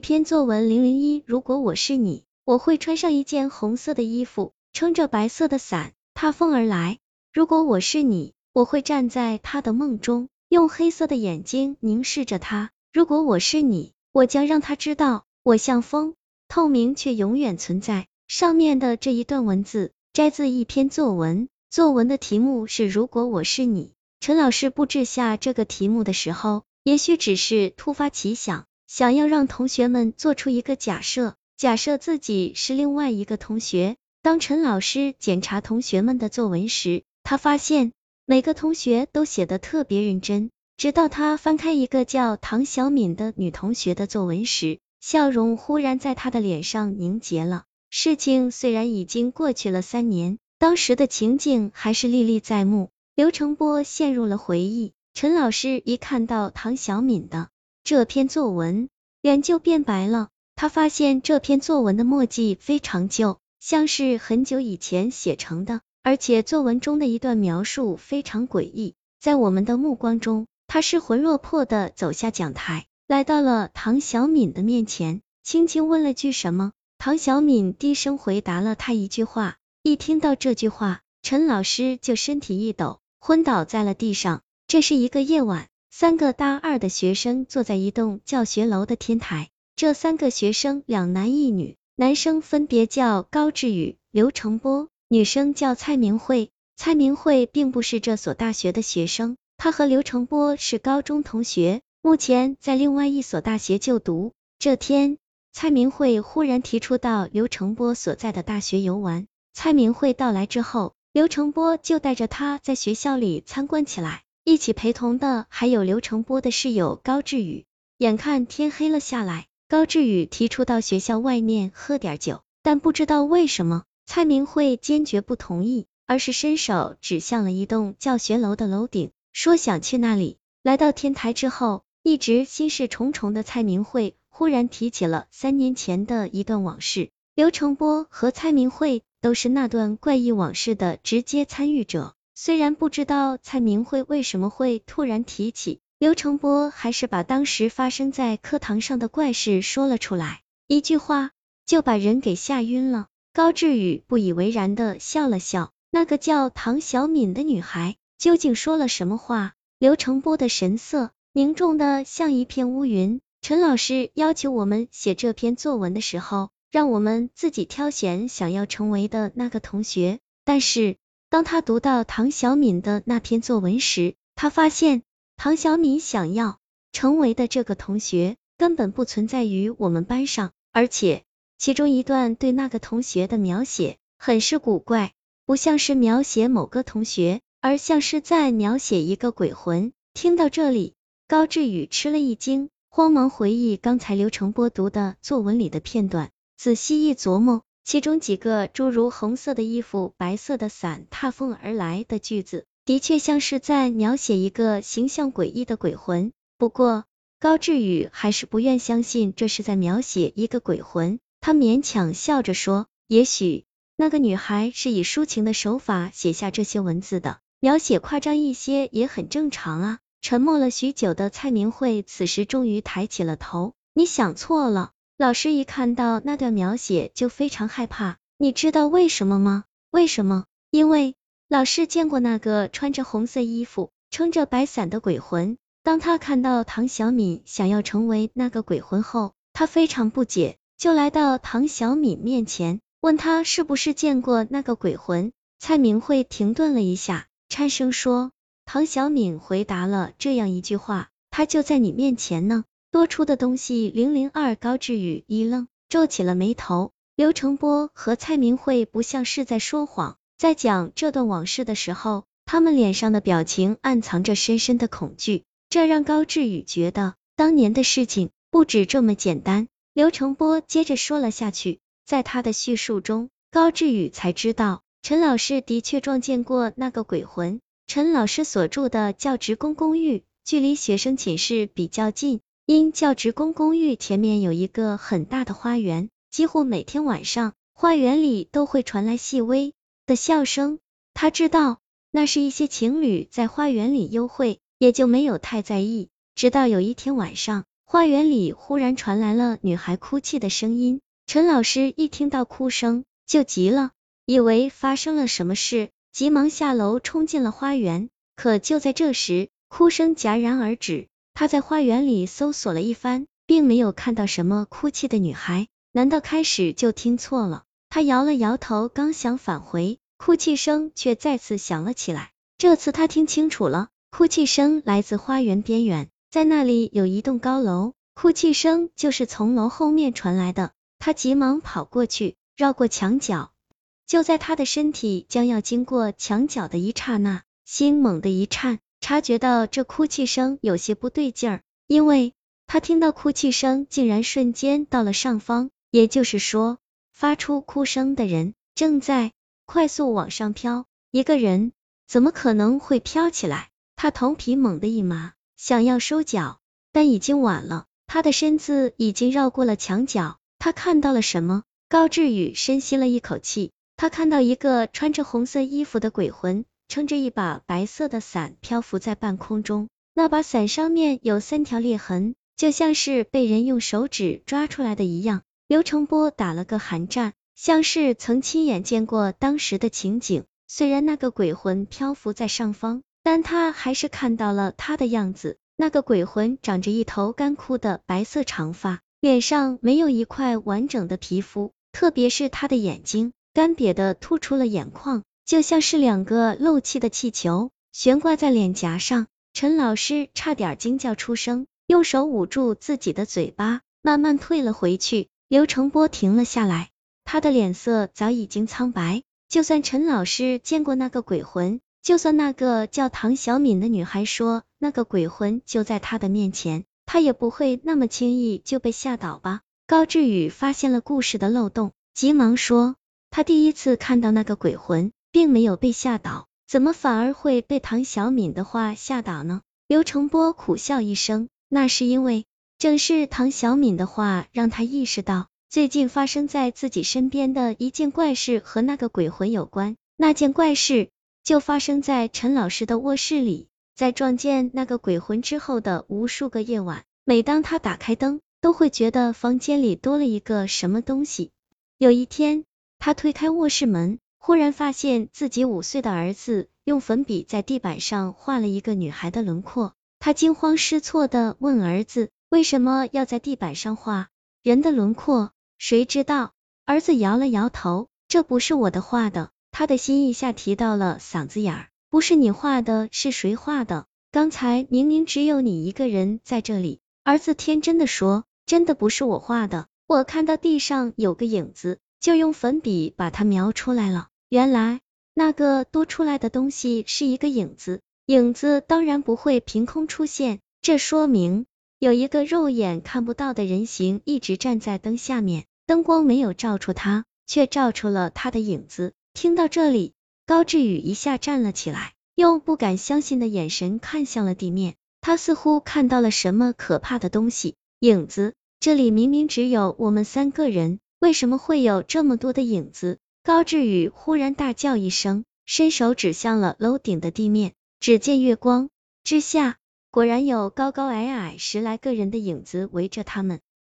篇作文零零一，如果我是你，我会穿上一件红色的衣服，撑着白色的伞，踏风而来。如果我是你，我会站在他的梦中，用黑色的眼睛凝视着他。如果我是你，我将让他知道，我像风，透明却永远存在。上面的这一段文字摘自一篇作文，作文的题目是如果我是你。陈老师布置下这个题目的时候，也许只是突发奇想。想要让同学们做出一个假设，假设自己是另外一个同学。当陈老师检查同学们的作文时，他发现每个同学都写的特别认真。直到他翻开一个叫唐小敏的女同学的作文时，笑容忽然在他的脸上凝结了。事情虽然已经过去了三年，当时的情景还是历历在目。刘成波陷入了回忆。陈老师一看到唐小敏的。这篇作文脸就变白了，他发现这篇作文的墨迹非常旧，像是很久以前写成的，而且作文中的一段描述非常诡异。在我们的目光中，他失魂落魄的走下讲台，来到了唐小敏的面前，轻轻问了句什么。唐小敏低声回答了他一句话。一听到这句话，陈老师就身体一抖，昏倒在了地上。这是一个夜晚。三个大二的学生坐在一栋教学楼的天台，这三个学生两男一女，男生分别叫高志宇、刘成波，女生叫蔡明慧。蔡明慧并不是这所大学的学生，她和刘成波是高中同学，目前在另外一所大学就读。这天，蔡明慧忽然提出到刘成波所在的大学游玩。蔡明慧到来之后，刘成波就带着他在学校里参观起来。一起陪同的还有刘成波的室友高志宇。眼看天黑了下来，高志宇提出到学校外面喝点酒，但不知道为什么蔡明慧坚决不同意，而是伸手指向了一栋教学楼的楼顶，说想去那里。来到天台之后，一直心事重重的蔡明慧忽然提起了三年前的一段往事。刘成波和蔡明慧都是那段怪异往事的直接参与者。虽然不知道蔡明慧为什么会突然提起，刘成波还是把当时发生在课堂上的怪事说了出来，一句话就把人给吓晕了。高志宇不以为然的笑了笑，那个叫唐小敏的女孩究竟说了什么话？刘成波的神色凝重的像一片乌云。陈老师要求我们写这篇作文的时候，让我们自己挑选想要成为的那个同学，但是。当他读到唐小敏的那篇作文时，他发现唐小敏想要成为的这个同学根本不存在于我们班上，而且其中一段对那个同学的描写很是古怪，不像是描写某个同学，而像是在描写一个鬼魂。听到这里，高志宇吃了一惊，慌忙回忆刚才刘成波读的作文里的片段，仔细一琢磨。其中几个诸如红色的衣服、白色的伞、踏风而来的句子，的确像是在描写一个形象诡异的鬼魂。不过高志宇还是不愿相信这是在描写一个鬼魂，他勉强笑着说：“也许那个女孩是以抒情的手法写下这些文字的，描写夸张一些也很正常啊。”沉默了许久的蔡明慧此时终于抬起了头：“你想错了。”老师一看到那段描写就非常害怕，你知道为什么吗？为什么？因为老师见过那个穿着红色衣服、撑着白伞的鬼魂。当他看到唐小敏想要成为那个鬼魂后，他非常不解，就来到唐小敏面前，问他是不是见过那个鬼魂。蔡明慧停顿了一下，颤声说：“唐小敏回答了这样一句话，他就在你面前呢。”多出的东西零零二，高志宇一愣，皱起了眉头。刘成波和蔡明慧不像是在说谎，在讲这段往事的时候，他们脸上的表情暗藏着深深的恐惧，这让高志宇觉得当年的事情不止这么简单。刘成波接着说了下去，在他的叙述中，高志宇才知道陈老师的确撞见过那个鬼魂。陈老师所住的教职工公寓距离学生寝室比较近。因教职工公寓前面有一个很大的花园，几乎每天晚上，花园里都会传来细微的笑声。他知道那是一些情侣在花园里幽会，也就没有太在意。直到有一天晚上，花园里忽然传来了女孩哭泣的声音。陈老师一听到哭声就急了，以为发生了什么事，急忙下楼冲进了花园。可就在这时，哭声戛然而止。他在花园里搜索了一番，并没有看到什么哭泣的女孩。难道开始就听错了？他摇了摇头，刚想返回，哭泣声却再次响了起来。这次他听清楚了，哭泣声来自花园边缘。在那里有一栋高楼，哭泣声就是从楼后面传来的。他急忙跑过去，绕过墙角。就在他的身体将要经过墙角的一刹那，心猛地一颤，察觉到这哭泣声有些不对劲儿，因为他听到哭泣声竟然瞬间到了上方，也就是说，发出哭声的人正在快速往上飘。一个人怎么可能会飘起来？他头皮猛地一麻。想要收脚，但已经晚了。他的身子已经绕过了墙角。他看到了什么？高志宇深吸了一口气，他看到一个穿着红色衣服的鬼魂，撑着一把白色的伞漂浮在半空中。那把伞上面有三条裂痕，就像是被人用手指抓出来的一样。刘成波打了个寒战，像是曾亲眼见过当时的情景。虽然那个鬼魂漂浮在上方。但他还是看到了他的样子，那个鬼魂长着一头干枯的白色长发，脸上没有一块完整的皮肤，特别是他的眼睛，干瘪的突出了眼眶，就像是两个漏气的气球悬挂在脸颊上。陈老师差点惊叫出声，用手捂住自己的嘴巴，慢慢退了回去。刘成波停了下来，他的脸色早已经苍白。就算陈老师见过那个鬼魂。就算那个叫唐小敏的女孩说那个鬼魂就在他的面前，他也不会那么轻易就被吓倒吧？高志宇发现了故事的漏洞，急忙说，他第一次看到那个鬼魂，并没有被吓倒，怎么反而会被唐小敏的话吓倒呢？刘成波苦笑一声，那是因为正是唐小敏的话让他意识到，最近发生在自己身边的一件怪事和那个鬼魂有关，那件怪事。就发生在陈老师的卧室里，在撞见那个鬼魂之后的无数个夜晚，每当他打开灯，都会觉得房间里多了一个什么东西。有一天，他推开卧室门，忽然发现自己五岁的儿子用粉笔在地板上画了一个女孩的轮廓。他惊慌失措的问儿子：“为什么要在地板上画人的轮廓？”谁知道？儿子摇了摇头：“这不是我的画的。”他的心一下提到了嗓子眼儿，不是你画的，是谁画的？刚才明明只有你一个人在这里。儿子天真的说，真的不是我画的，我看到地上有个影子，就用粉笔把它描出来了。原来那个多出来的东西是一个影子，影子当然不会凭空出现，这说明有一个肉眼看不到的人形一直站在灯下面，灯光没有照出他，却照出了他的影子。听到这里，高志宇一下站了起来，用不敢相信的眼神看向了地面。他似乎看到了什么可怕的东西。影子，这里明明只有我们三个人，为什么会有这么多的影子？高志宇忽然大叫一声，伸手指向了楼顶的地面。只见月光之下，果然有高高矮矮十来个人的影子围着他们。